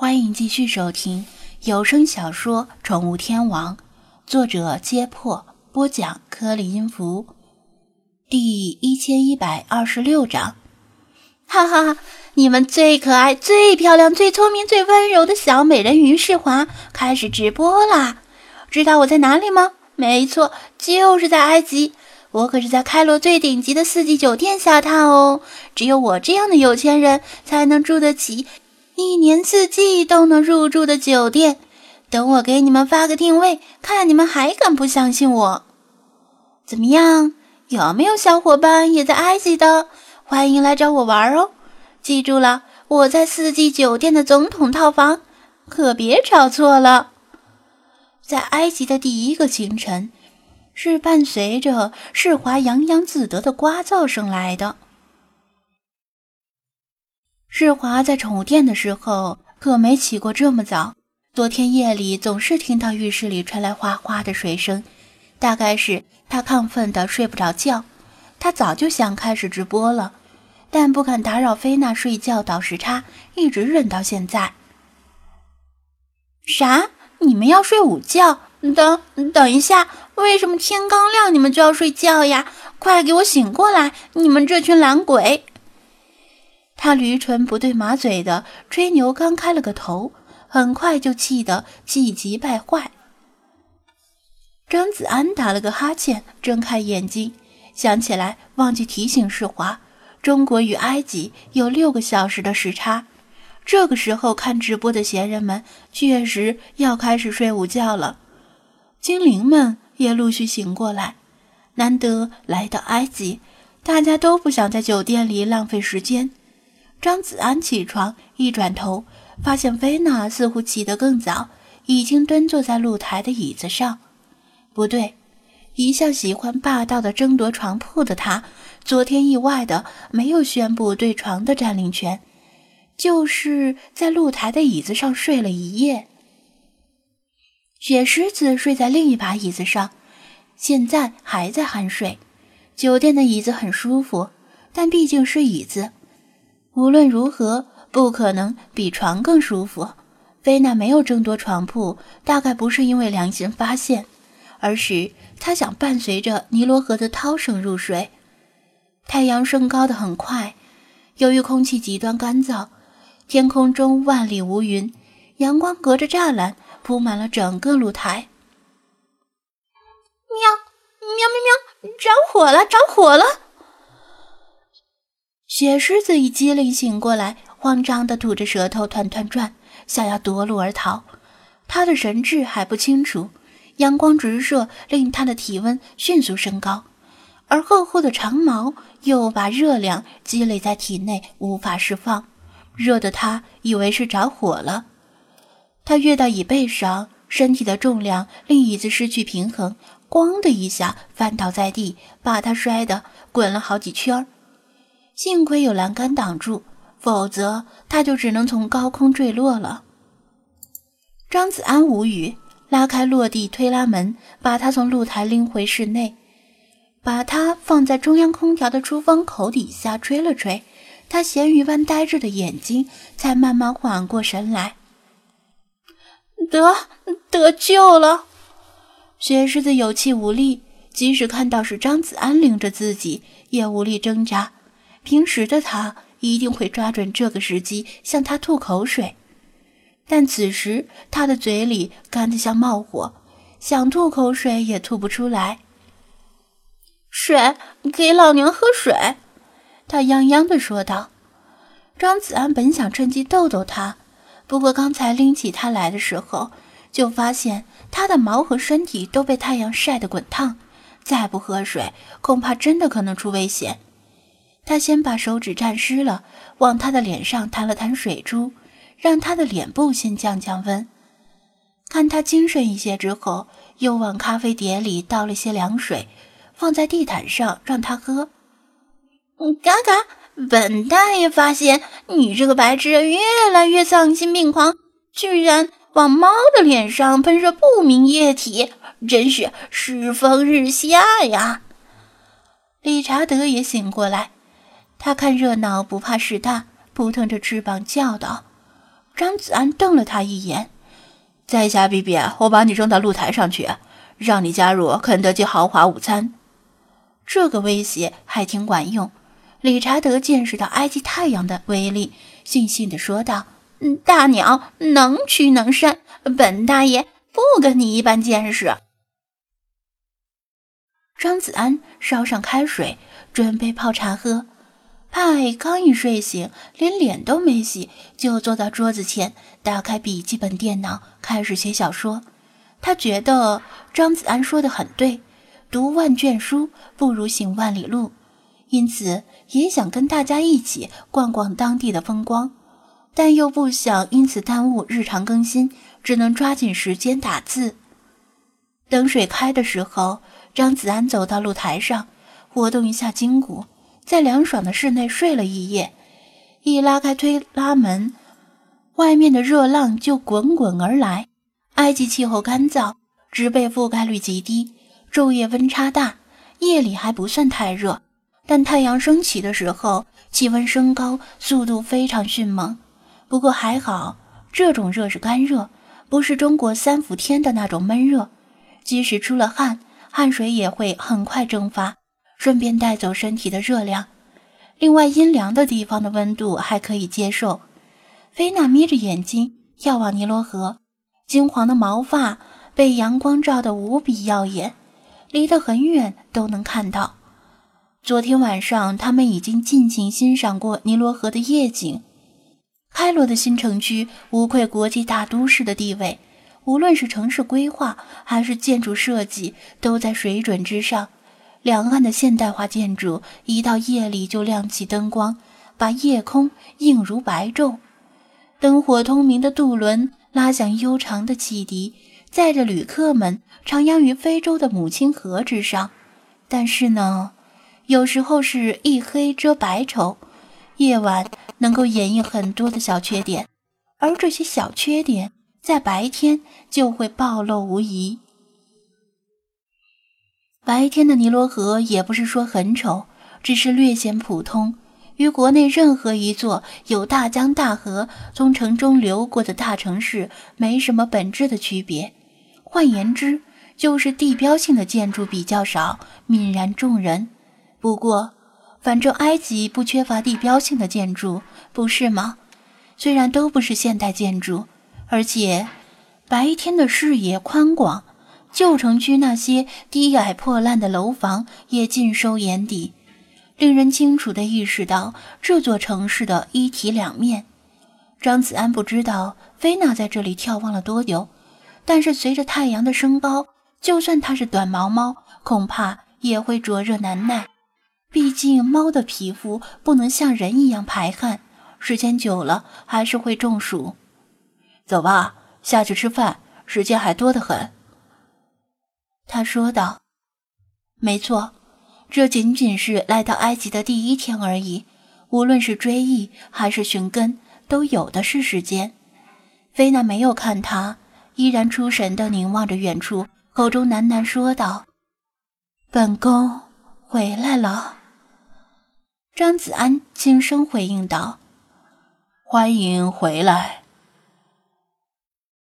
欢迎继续收听有声小说《宠物天王》，作者：揭破，播讲：颗粒音符，第一千一百二十六章。哈哈，你们最可爱、最漂亮、最聪明、最温柔的小美人鱼世华开始直播啦！知道我在哪里吗？没错，就是在埃及。我可是在开罗最顶级的四季酒店下榻哦，只有我这样的有钱人才能住得起。一年四季都能入住的酒店，等我给你们发个定位，看你们还敢不相信我？怎么样？有没有小伙伴也在埃及的？欢迎来找我玩哦！记住了，我在四季酒店的总统套房，可别找错了。在埃及的第一个清晨，是伴随着世华洋洋自得的呱噪声来的。世华在宠物店的时候可没起过这么早。昨天夜里总是听到浴室里传来哗哗的水声，大概是他亢奋的睡不着觉。他早就想开始直播了，但不敢打扰菲娜睡觉倒时差，一直忍到现在。啥？你们要睡午觉？等等一下，为什么天刚亮你们就要睡觉呀？快给我醒过来！你们这群懒鬼！他驴唇不对马嘴的吹牛，刚开了个头，很快就气得气急败坏。张子安打了个哈欠，睁开眼睛，想起来忘记提醒世华，中国与埃及有六个小时的时差。这个时候看直播的闲人们确实要开始睡午觉了，精灵们也陆续醒过来。难得来到埃及，大家都不想在酒店里浪费时间。张子安起床，一转头，发现菲娜似乎起得更早，已经蹲坐在露台的椅子上。不对，一向喜欢霸道的争夺床铺的他，昨天意外的没有宣布对床的占领权，就是在露台的椅子上睡了一夜。雪狮子睡在另一把椅子上，现在还在酣睡。酒店的椅子很舒服，但毕竟是椅子。无论如何，不可能比床更舒服。菲娜没有争夺床铺，大概不是因为良心发现，而是她想伴随着尼罗河的涛声入睡。太阳升高的很快，由于空气极端干燥，天空中万里无云，阳光隔着栅栏铺满了整个露台。喵喵喵喵！着火了！着火了！雪狮子一激灵醒过来，慌张地吐着舌头，团团转，想要夺路而逃。他的神智还不清楚，阳光直射令他的体温迅速升高，而厚厚的长毛又把热量积累在体内，无法释放，热得他以为是着火了。他跃到椅背上，身体的重量令椅子失去平衡，咣的一下翻倒在地，把他摔得滚了好几圈儿。幸亏有栏杆挡住，否则他就只能从高空坠落了。张子安无语，拉开落地推拉门，把他从露台拎回室内，把他放在中央空调的出风口底下吹了吹，他咸鱼般呆滞的眼睛才慢慢缓过神来。得得救了！雪狮子有气无力，即使看到是张子安领着自己，也无力挣扎。平时的他一定会抓准这个时机向他吐口水，但此时他的嘴里干得像冒火，想吐口水也吐不出来。水，给老娘喝水！他泱泱地说道。张子安本想趁机逗逗他，不过刚才拎起他来的时候，就发现他的毛和身体都被太阳晒得滚烫，再不喝水，恐怕真的可能出危险。他先把手指沾湿了，往他的脸上弹了弹水珠，让他的脸部先降降温。看他精神一些之后，又往咖啡碟里倒了些凉水，放在地毯上让他喝。嘎嘎！本大爷发现你这个白痴越来越丧心病狂，居然往猫的脸上喷射不明液体，真是世风日下呀！理查德也醒过来。他看热闹不怕事大，扑腾着翅膀叫道：“张子安瞪了他一眼：“在下比比，我把你扔到露台上去，让你加入肯德基豪华午餐。”这个威胁还挺管用。理查德见识到埃及太阳的威力，悻悻地说道：“嗯，大鸟能屈能伸，本大爷不跟你一般见识。”张子安烧上开水，准备泡茶喝。派刚一睡醒，连脸都没洗，就坐到桌子前，打开笔记本电脑，开始写小说。他觉得张子安说的很对，读万卷书不如行万里路，因此也想跟大家一起逛逛当地的风光，但又不想因此耽误日常更新，只能抓紧时间打字。等水开的时候。张子安走到露台上，活动一下筋骨，在凉爽的室内睡了一夜。一拉开推拉门，外面的热浪就滚滚而来。埃及气候干燥，植被覆盖率极低，昼夜温差大，夜里还不算太热，但太阳升起的时候，气温升高，速度非常迅猛。不过还好，这种热是干热，不是中国三伏天的那种闷热，即使出了汗。汗水也会很快蒸发，顺便带走身体的热量。另外，阴凉的地方的温度还可以接受。菲娜眯着眼睛眺望尼罗河，金黄的毛发被阳光照得无比耀眼，离得很远都能看到。昨天晚上，他们已经尽情欣赏过尼罗河的夜景。开罗的新城区无愧国际大都市的地位。无论是城市规划还是建筑设计，都在水准之上。两岸的现代化建筑一到夜里就亮起灯光，把夜空映如白昼。灯火通明的渡轮拉响悠长的汽笛，载着旅客们徜徉于非洲的母亲河之上。但是呢，有时候是一黑遮百丑，夜晚能够掩映很多的小缺点，而这些小缺点。在白天就会暴露无遗。白天的尼罗河也不是说很丑，只是略显普通，与国内任何一座有大江大河从城中流过的大城市没什么本质的区别。换言之，就是地标性的建筑比较少，泯然众人。不过，反正埃及不缺乏地标性的建筑，不是吗？虽然都不是现代建筑。而且，白天的视野宽广，旧城区那些低矮破烂的楼房也尽收眼底，令人清楚地意识到这座城市的一体两面。张子安不知道菲娜在这里眺望了多久，但是随着太阳的升高，就算它是短毛猫，恐怕也会灼热难耐。毕竟猫的皮肤不能像人一样排汗，时间久了还是会中暑。走吧，下去吃饭，时间还多得很。”他说道。“没错，这仅仅是来到埃及的第一天而已，无论是追忆还是寻根，都有的是时间。”菲娜没有看他，依然出神地凝望着远处，口中喃喃说道：“本宫回来了。”张子安轻声回应道：“欢迎回来。”